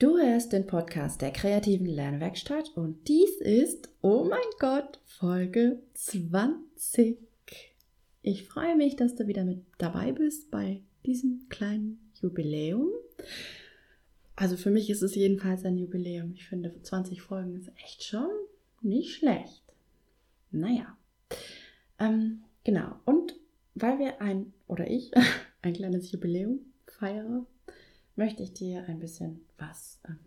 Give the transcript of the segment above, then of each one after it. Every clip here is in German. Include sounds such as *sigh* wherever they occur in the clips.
Du hörst den Podcast der kreativen Lernwerkstatt und dies ist, oh mein Gott, Folge 20. Ich freue mich, dass du wieder mit dabei bist bei diesem kleinen Jubiläum. Also für mich ist es jedenfalls ein Jubiläum. Ich finde 20 Folgen ist echt schon nicht schlecht. Naja. Ähm, genau. Und weil wir ein, oder ich, *laughs* ein kleines Jubiläum feiere, möchte ich dir ein bisschen was ähm,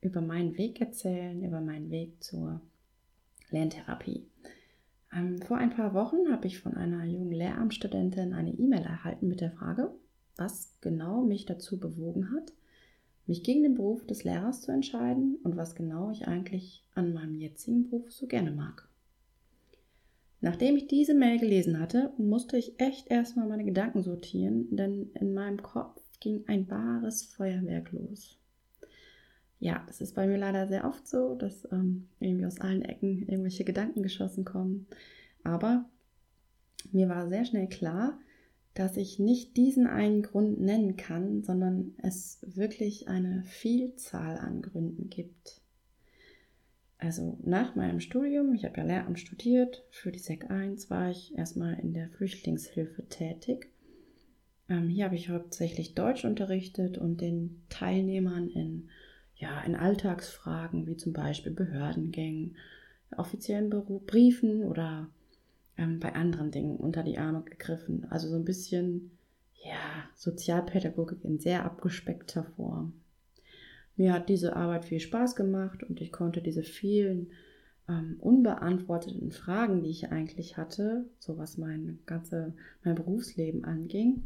über meinen Weg erzählen, über meinen Weg zur Lerntherapie. Ähm, vor ein paar Wochen habe ich von einer jungen Lehramtsstudentin eine E-Mail erhalten mit der Frage, was genau mich dazu bewogen hat, mich gegen den Beruf des Lehrers zu entscheiden und was genau ich eigentlich an meinem jetzigen Beruf so gerne mag. Nachdem ich diese Mail gelesen hatte, musste ich echt erstmal meine Gedanken sortieren, denn in meinem Kopf ging ein wahres Feuerwerk los. Ja, das ist bei mir leider sehr oft so, dass ähm, irgendwie aus allen Ecken irgendwelche Gedanken geschossen kommen. Aber mir war sehr schnell klar, dass ich nicht diesen einen Grund nennen kann, sondern es wirklich eine Vielzahl an Gründen gibt. Also nach meinem Studium, ich habe ja Lehramt studiert, für die SEC 1 war ich erstmal in der Flüchtlingshilfe tätig. Ähm, hier habe ich hauptsächlich Deutsch unterrichtet und den Teilnehmern in, ja, in Alltagsfragen wie zum Beispiel Behördengängen, offiziellen Briefen oder ähm, bei anderen Dingen unter die Arme gegriffen. Also so ein bisschen, ja, Sozialpädagogik in sehr abgespeckter Form. Mir hat diese Arbeit viel Spaß gemacht und ich konnte diese vielen ähm, unbeantworteten Fragen, die ich eigentlich hatte, so was mein ganze mein Berufsleben anging,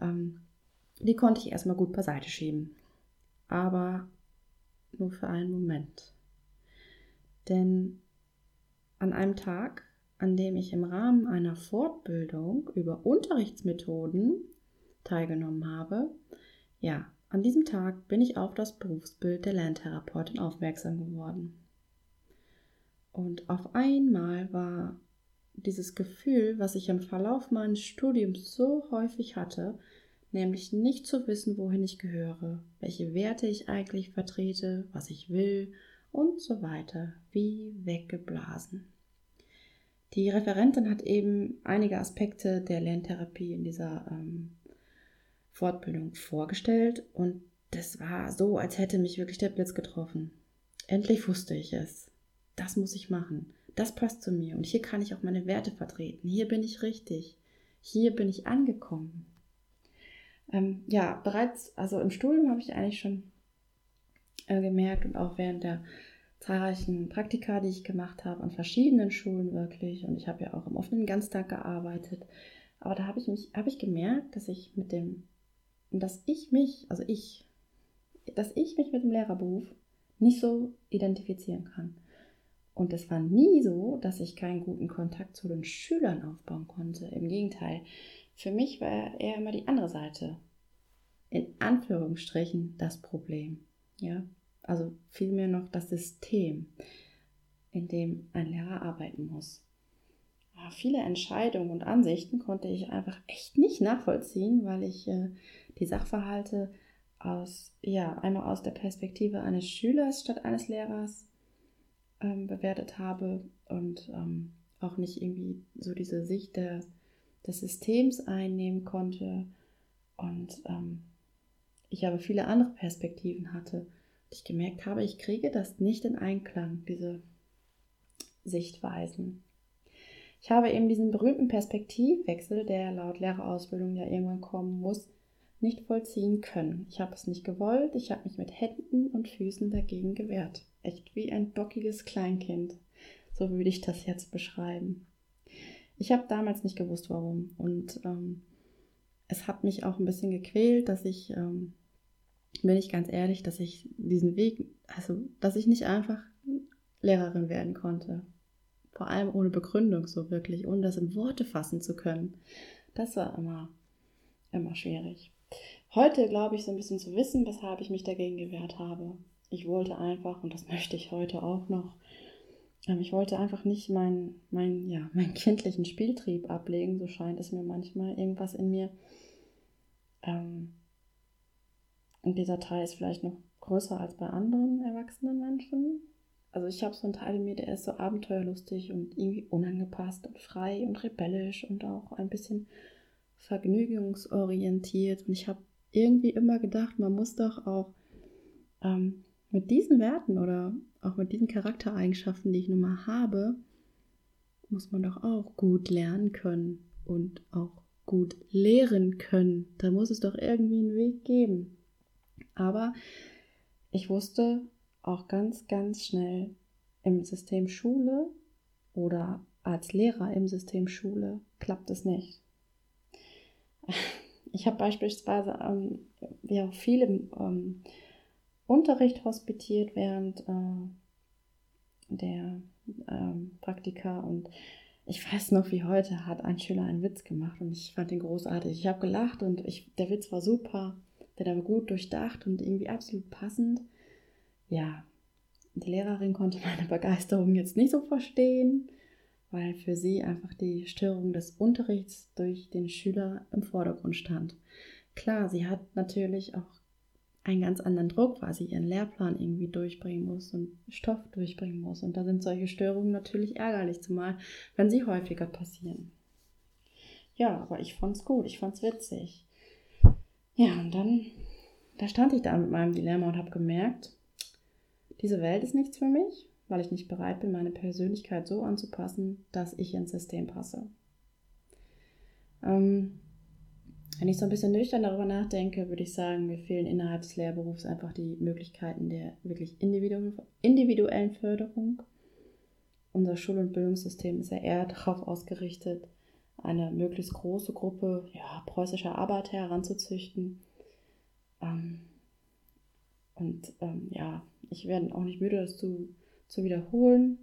ähm, die konnte ich erstmal gut beiseite schieben. Aber nur für einen Moment. Denn an einem Tag an dem ich im Rahmen einer Fortbildung über Unterrichtsmethoden teilgenommen habe, ja, an diesem Tag bin ich auf das Berufsbild der Lerntherapeutin aufmerksam geworden. Und auf einmal war dieses Gefühl, was ich im Verlauf meines Studiums so häufig hatte, nämlich nicht zu wissen, wohin ich gehöre, welche Werte ich eigentlich vertrete, was ich will und so weiter, wie weggeblasen. Die Referentin hat eben einige Aspekte der Lerntherapie in dieser ähm, Fortbildung vorgestellt und das war so, als hätte mich wirklich der Blitz getroffen. Endlich wusste ich es. Das muss ich machen. Das passt zu mir und hier kann ich auch meine Werte vertreten. Hier bin ich richtig. Hier bin ich angekommen. Ähm, ja, bereits, also im Studium habe ich eigentlich schon äh, gemerkt und auch während der zahlreichen Praktika, die ich gemacht habe, an verschiedenen Schulen wirklich. Und ich habe ja auch im offenen Ganztag gearbeitet. Aber da habe ich mich, habe ich gemerkt, dass ich mit dem, dass ich mich, also ich, dass ich mich mit dem Lehrerberuf nicht so identifizieren kann. Und es war nie so, dass ich keinen guten Kontakt zu den Schülern aufbauen konnte. Im Gegenteil, für mich war eher immer die andere Seite, in Anführungsstrichen, das Problem. Ja, also vielmehr noch das System, in dem ein Lehrer arbeiten muss. Ja, viele Entscheidungen und Ansichten konnte ich einfach echt nicht nachvollziehen, weil ich äh, die Sachverhalte aus, ja, einmal aus der Perspektive eines Schülers statt eines Lehrers ähm, bewertet habe und ähm, auch nicht irgendwie so diese Sicht der, des Systems einnehmen konnte und ähm, ich aber viele andere Perspektiven hatte ich gemerkt habe, ich kriege das nicht in Einklang, diese Sichtweisen. Ich habe eben diesen berühmten Perspektivwechsel, der laut Lehrerausbildung ja irgendwann kommen muss, nicht vollziehen können. Ich habe es nicht gewollt, ich habe mich mit Händen und Füßen dagegen gewehrt. Echt wie ein bockiges Kleinkind. So würde ich das jetzt beschreiben. Ich habe damals nicht gewusst, warum. Und ähm, es hat mich auch ein bisschen gequält, dass ich ähm, bin ich ganz ehrlich, dass ich diesen Weg, also dass ich nicht einfach Lehrerin werden konnte. Vor allem ohne Begründung so wirklich, ohne das in Worte fassen zu können. Das war immer, immer schwierig. Heute glaube ich so ein bisschen zu wissen, weshalb ich mich dagegen gewehrt habe. Ich wollte einfach, und das *laughs* möchte ich heute auch noch, ähm, ich wollte einfach nicht meinen mein, ja, *laughs* meinen kindlichen Spieltrieb ablegen, so scheint es mir manchmal. Irgendwas in mir. Ähm, und dieser Teil ist vielleicht noch größer als bei anderen erwachsenen Menschen. Also ich habe so einen Teil in mir, der ist so abenteuerlustig und irgendwie unangepasst und frei und rebellisch und auch ein bisschen vergnügungsorientiert. Und ich habe irgendwie immer gedacht, man muss doch auch ähm, mit diesen Werten oder auch mit diesen Charaktereigenschaften, die ich nun mal habe, muss man doch auch gut lernen können und auch gut lehren können. Da muss es doch irgendwie einen Weg geben. Aber ich wusste auch ganz, ganz schnell im System Schule oder als Lehrer im System Schule klappt es nicht. *laughs* Ich habe beispielsweise ähm, ja viel im ähm, Unterricht hospitiert während äh, der ähm, Praktika und ich weiß noch, wie heute hat ein Schüler einen Witz gemacht und ich fand ihn großartig. Ich habe gelacht und ich, der Witz war super der war gut durchdacht und irgendwie absolut passend. Ja, die Lehrerin konnte *laughs* meine Begeisterung jetzt nicht so verstehen, weil für sie einfach die Störung des Unterrichts durch den Schüler im Vordergrund stand. Klar, sie hat natürlich auch einen ganz anderen Druck, weil sie ihren Lehrplan irgendwie durchbringen muss und Stoff durchbringen muss. Und da sind solche Störungen natürlich ärgerlich, zumal wenn sie häufiger passieren. Ja, aber ich fand's gut, ich fand's witzig. Ja, und dann, da stand ich da mit meinem Dilemma und habe gemerkt, diese Welt ist nichts für mich, weil ich nicht bereit bin, meine Persönlichkeit so anzupassen, dass ich ins System passe. Ähm, wenn ich so ein bisschen nüchtern darüber nachdenke, würde ich sagen, mir fehlen innerhalb des Lehrberufs einfach die Möglichkeiten der wirklich individuellen Förderung. Unser Schul- und Bildungssystem ist ja eher darauf ausgerichtet, eine möglichst große Gruppe ja, preußischer Arbeiter heranzuzüchten. Ähm, und ähm, ja, ich werde auch nicht müde, das zu, zu wiederholen,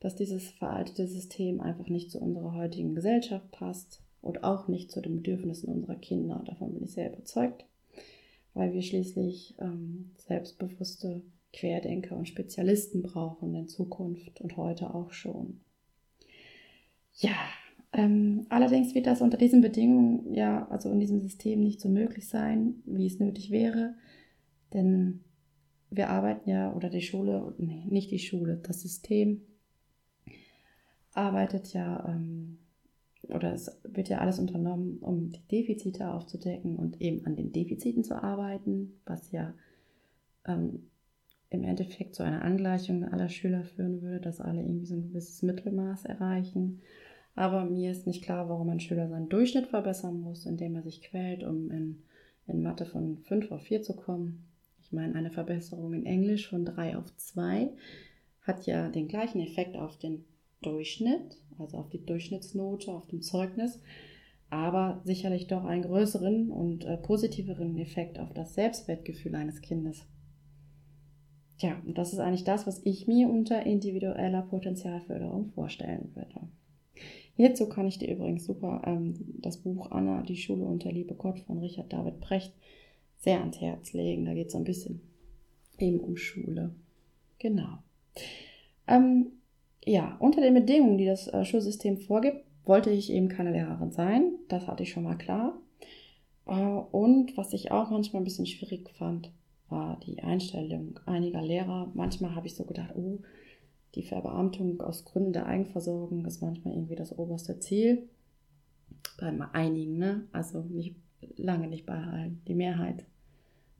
dass dieses veraltete System einfach nicht zu unserer heutigen Gesellschaft passt und auch nicht zu den Bedürfnissen unserer Kinder. Davon bin ich sehr überzeugt, weil wir schließlich ähm, selbstbewusste Querdenker und Spezialisten brauchen in Zukunft und heute auch schon. Ja, ähm, allerdings wird das unter diesen Bedingungen, ja, also in diesem System nicht so möglich sein, wie es nötig wäre. Denn wir arbeiten ja, oder die Schule, nee, nicht die Schule, das System arbeitet ja, ähm, oder es wird ja alles unternommen, um die Defizite aufzudecken und eben an den Defiziten zu arbeiten, was ja ähm, im Endeffekt zu einer Angleichung aller Schüler führen würde, dass alle irgendwie so ein gewisses Mittelmaß erreichen. Aber mir ist nicht klar, warum ein Schüler seinen Durchschnitt verbessern muss, indem er sich quält, um in, in Mathe von 5 auf 4 zu kommen. Ich meine, eine Verbesserung in Englisch von 3 auf 2 hat ja den gleichen Effekt auf den Durchschnitt, also auf die Durchschnittsnote, auf dem Zeugnis, aber sicherlich doch einen größeren und äh, positiveren Effekt auf das Selbstwertgefühl eines Kindes. Tja, und das ist eigentlich das, was ich mir unter individueller Potenzialförderung vorstellen würde. Hierzu kann ich dir übrigens super ähm, das Buch Anna, die Schule und der liebe Gott von Richard David Brecht sehr ans Herz legen. Da geht es so ein bisschen eben um Schule. Genau. Ähm, ja, unter den Bedingungen, die das äh, Schulsystem vorgibt, wollte ich eben keine Lehrerin sein. Das hatte ich schon mal klar. Äh, und was ich auch manchmal ein bisschen schwierig fand, war die Einstellung einiger Lehrer. Manchmal habe ich so gedacht, oh, die Verbeamtung aus Gründen der Eigenversorgung ist manchmal irgendwie das oberste Ziel. Bei einigen, ne? Also nicht lange nicht bei allen. Die Mehrheit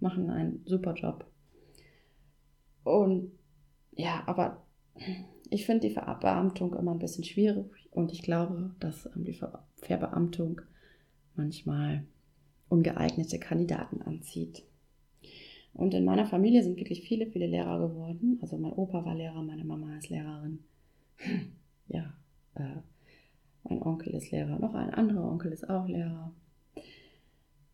machen einen super Job. Und ja, aber ich finde die Verbeamtung immer ein bisschen schwierig und ich glaube, dass ähm, die Verbeamtung manchmal ungeeignete Kandidaten anzieht. Und in meiner Familie sind wirklich viele, viele Lehrer geworden. Also mein Opa war Lehrer, meine Mama ist Lehrerin. *laughs* Ja, äh, mein Onkel ist Lehrer. Noch ein anderer Onkel ist auch Lehrer.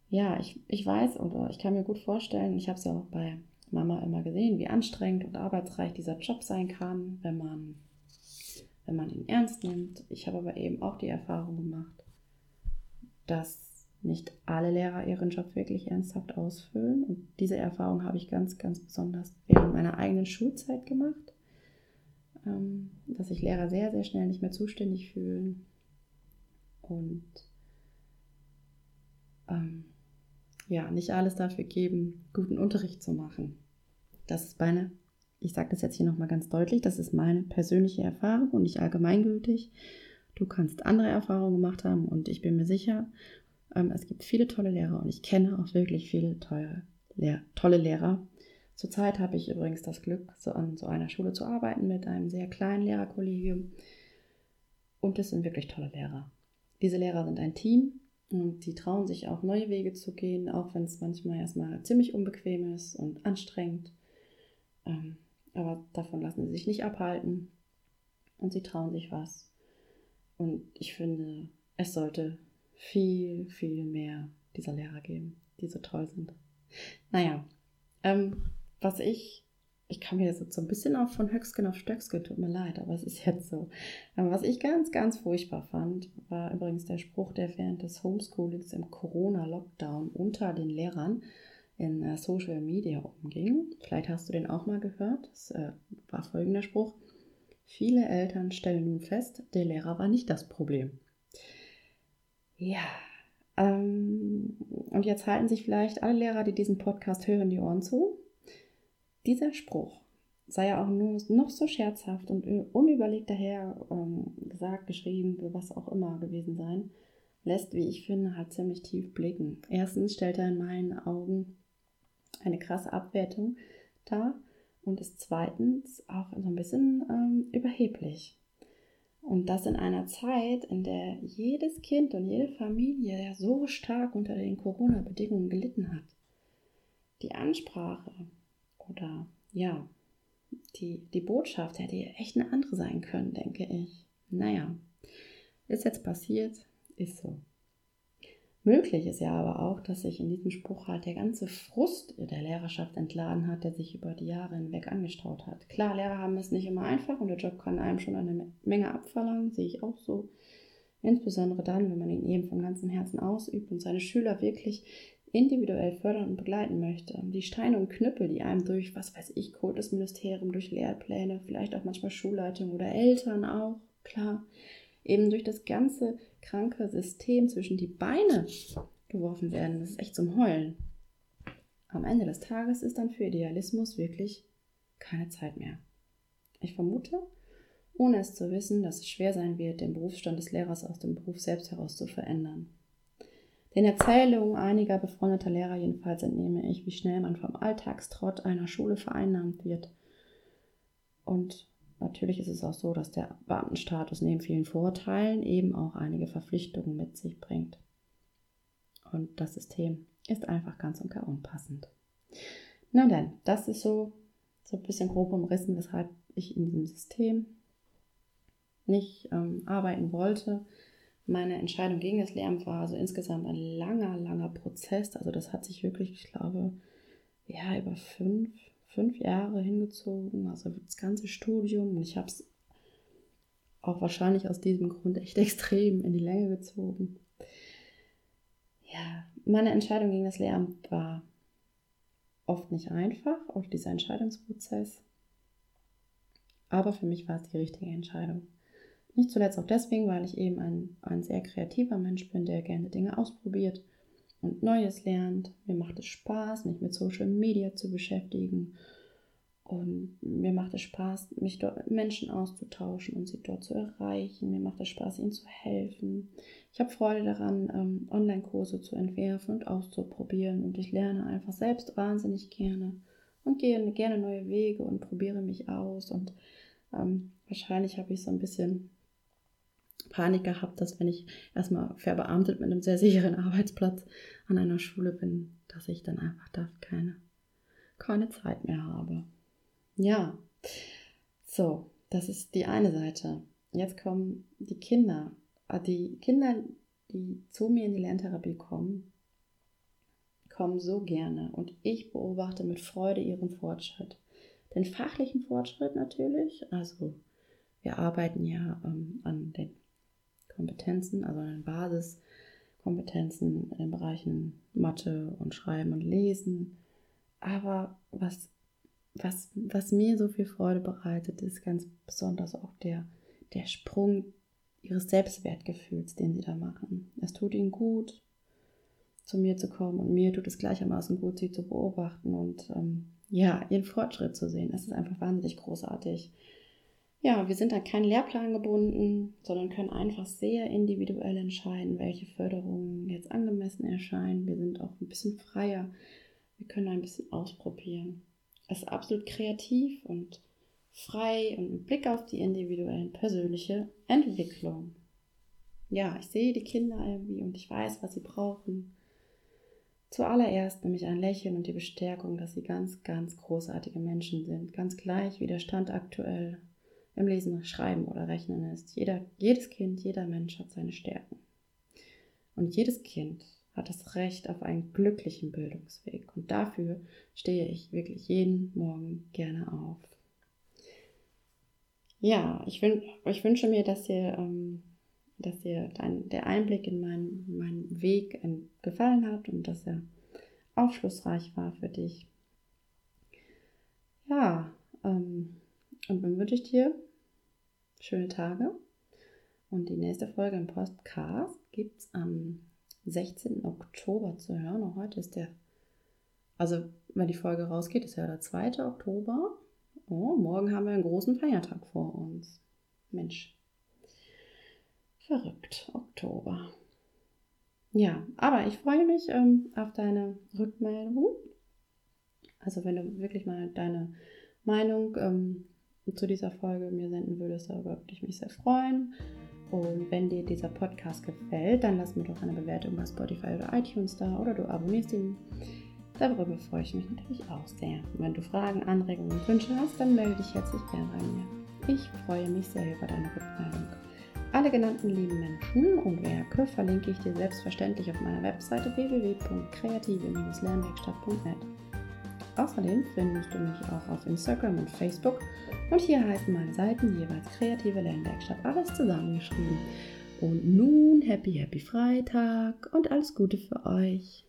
ja, ich, ich weiß oder ich kann mir gut vorstellen, ich habe es ja auch bei Mama immer gesehen, wie anstrengend und arbeitsreich dieser Job sein kann, wenn man, wenn man ihn ernst nimmt. Ich habe aber eben auch die Erfahrung gemacht, dass nicht alle Lehrer ihren Job wirklich ernsthaft ausfüllen. Und diese Erfahrung habe ich ganz, ganz besonders während meiner eigenen Schulzeit gemacht, ähm, dass sich Lehrer sehr, sehr schnell nicht mehr zuständig fühlen und ähm, ja, nicht alles dafür geben, guten Unterricht zu machen. Das ist meine, ich sage das jetzt hier nochmal ganz deutlich, das ist meine persönliche Erfahrung und nicht allgemeingültig. Du kannst andere Erfahrungen gemacht haben und ich bin mir sicher, ähm, es gibt viele tolle Lehrer und ich kenne auch wirklich viele tolle, tolle Lehrer. Zurzeit habe ich übrigens das Glück, so an so einer Schule zu arbeiten mit einem sehr kleinen Lehrerkollegium. Und es sind wirklich tolle Lehrer. Diese Lehrer sind ein Team und die trauen sich auch neue Wege zu gehen, auch wenn es manchmal erstmal ziemlich unbequem ist und anstrengend. Ähm, aber davon lassen sie sich nicht abhalten und sie trauen sich was. Und ich finde, es sollte viel, viel mehr dieser Lehrer geben, die so toll sind. Naja, ähm, was ich ich kam mir so ein bisschen auch von Höcksken auf Stöcksken, tut mir leid, aber es ist jetzt so. Aber was ich ganz, ganz furchtbar fand, war übrigens der Spruch, der während des Homeschoolings im Corona-Lockdown unter den Lehrern in äh, Social Media umging. Vielleicht hast du den auch mal gehört. Das äh, war folgender Spruch. Viele Eltern stellen nun fest, der Lehrer war nicht das Problem. Ja, ähm, und jetzt halten sich vielleicht alle Lehrer, die diesen Podcast hören, die Ohren zu dieser Spruch sei ja auch nur noch so scherzhaft und unüberlegt daher ähm, gesagt, geschrieben, was auch immer gewesen sein, lässt, wie ich finde, halt ziemlich tief blicken. Erstens stellt er in meinen Augen eine krasse Abwertung dar und ist zweitens auch so ein bisschen ähm, überheblich. Und das in einer Zeit, in der jedes Kind und jede Familie ja so stark unter den Corona-Bedingungen gelitten hat. Die Ansprache, oder ja, die, die Botschaft hätte echt eine andere sein können, denke ich. Naja, ist jetzt passiert, ist so. Möglich ist ja aber auch, dass sich in diesem Spruch halt der ganze Frust der Lehrerschaft entladen hat, der sich über die Jahre hinweg angestaut hat. Klar, Lehrer haben es nicht immer einfach und der Job kann einem schon eine Menge abverlangen, sehe ich auch so. Insbesondere dann, wenn man ihn eben von ganzem Herzen ausübt und seine Schüler wirklich individuell fördern und begleiten möchte. Die Steine und Knüppel, die einem durch, was weiß ich, Kultusministerium, durch Lehrpläne, vielleicht auch manchmal Schulleitung oder Eltern auch, klar, eben durch das ganze kranke System zwischen die Beine geworfen werden, das ist echt zum Heulen. Am Ende des Tages ist dann für Idealismus wirklich keine Zeit mehr. Ich vermute, ohne es zu wissen, dass es schwer sein wird, den Berufsstand des Lehrers aus dem Beruf selbst heraus zu verändern. Den Erzählungen einiger befreundeter Lehrer jedenfalls entnehme ich, wie schnell man vom Alltagstrott einer Schule vereinnahmt wird. Und natürlich ist es auch so, dass der Beamtenstatus neben vielen Vorteilen eben auch einige Verpflichtungen mit sich bringt. Und das System ist einfach ganz und gar unpassend. Nun denn, das ist so, so ein bisschen grob umrissen, weshalb ich in diesem System nicht ähm, arbeiten wollte meine Entscheidung gegen das Lehramt war also insgesamt ein langer, langer Prozess. Also das hat sich wirklich, ich glaube, ja, über fünf, fünf Jahre hingezogen. Also das ganze Studium. Und ich habe es auch wahrscheinlich aus diesem Grund echt *laughs* extrem in die Länge gezogen. Ja, meine Entscheidung gegen das Lehramt war oft nicht einfach, auch dieser Entscheidungsprozess. Aber für mich war es die richtige Entscheidung. Nicht zuletzt auch deswegen, weil ich eben ein, ein sehr kreativer Mensch bin, der gerne Dinge ausprobiert und Neues lernt. Mir macht es Spaß, mich mit Social Media zu beschäftigen. Und mir macht es Spaß, mich dort mit Menschen auszutauschen und sie dort zu erreichen. Mir macht es Spaß, ihnen zu helfen. Ich habe Freude daran, ähm, Online-Kurse zu entwerfen und auszuprobieren. Und ich lerne einfach selbst wahnsinnig gerne und gehe gerne neue Wege und probiere mich aus. Und ähm, wahrscheinlich habe ich so ein bisschen Panik gehabt, dass wenn ich erstmal verbeamtet mit einem sehr sicheren *laughs* Arbeitsplatz an einer Schule bin, dass ich dann einfach da keine, keine Zeit mehr habe. Ja, so, das ist die eine Seite. Jetzt kommen die Kinder. Ah, die Kinder, die zu mir in die Lerntherapie kommen, kommen so gerne und ich beobachte mit Freude ihren Fortschritt. Den fachlichen Fortschritt natürlich, also wir arbeiten ja ähm, an den Kompetenzen, also an den Basiskompetenzen in den Bereichen Mathe und Schreiben und Lesen. Aber was, was, was mir so viel Freude bereitet, ist ganz besonders auch der, der Sprung ihres Selbstwertgefühls, den sie da machen. Es tut ihnen gut, zu mir zu kommen und mir tut es gleichermaßen gut, sie zu beobachten und ähm, ja, ihren Fortschritt zu sehen. Es ist einfach wahnsinnig großartig. Ja, wir sind an keinen Lehrplan gebunden, sondern können einfach sehr individuell entscheiden, welche Förderungen jetzt angemessen erscheinen. Wir sind auch ein bisschen freier. Wir können ein bisschen ausprobieren. Es ist absolut kreativ und frei und mit Blick auf die individuelle persönliche Entwicklung. Ja, ich sehe die Kinder irgendwie und ich weiß, was sie brauchen. Zuallererst nämlich ein Lächeln und die Bestärkung, dass sie ganz, ganz großartige Menschen sind. Ganz gleich, wie der Stand aktuell im Lesen, Schreiben oder Rechnen ist. Jeder, jedes Kind, jeder Mensch hat seine Stärken. Und jedes Kind hat das Recht auf einen glücklichen Bildungsweg. Und dafür stehe ich wirklich jeden Morgen gerne auf. Ja, ich, wün ich wünsche mir, dass ihr ähm, dass dir dein, der Einblick in meinen, meinen Weg gefallen hat und dass er aufschlussreich war für dich. Ja, ähm, und dann wünsche ich dir schöne Tage. Und die nächste Folge im Podcast gibt es am 16. Oktober zu hören. Und heute ist der, also wenn die Folge rausgeht, ist ja der 2. Oktober. Oh, morgen haben wir einen großen Feiertag vor uns. Mensch, Verrückt, Oktober. Ja, aber ich freue mich ähm, auf deine Rückmeldung. Also wenn du wirklich mal deine Meinung ähm, zu dieser Folge mir senden würdest, darüber würde ich mich sehr freuen. Und wenn dir dieser Podcast gefällt, dann lass mir doch eine Bewertung bei Spotify oder iTunes da oder du abonnierst ihn. Darüber freue ich mich natürlich auch sehr. Und wenn du Fragen, Anregungen und Wünsche hast, dann melde dich herzlich gerne bei mir. Ich freue mich sehr über deine Rückmeldung. Alle genannten lieben Menschen und Werke verlinke ich dir selbstverständlich auf meiner Webseite www.kreative-lernwerkstatt.net. Außerdem findest du mich auch auf Instagram und Facebook und hier heißen meine Seiten jeweils Kreative Lernwerkstatt, alles zusammengeschrieben. Und nun Happy Happy Freitag und alles Gute für euch.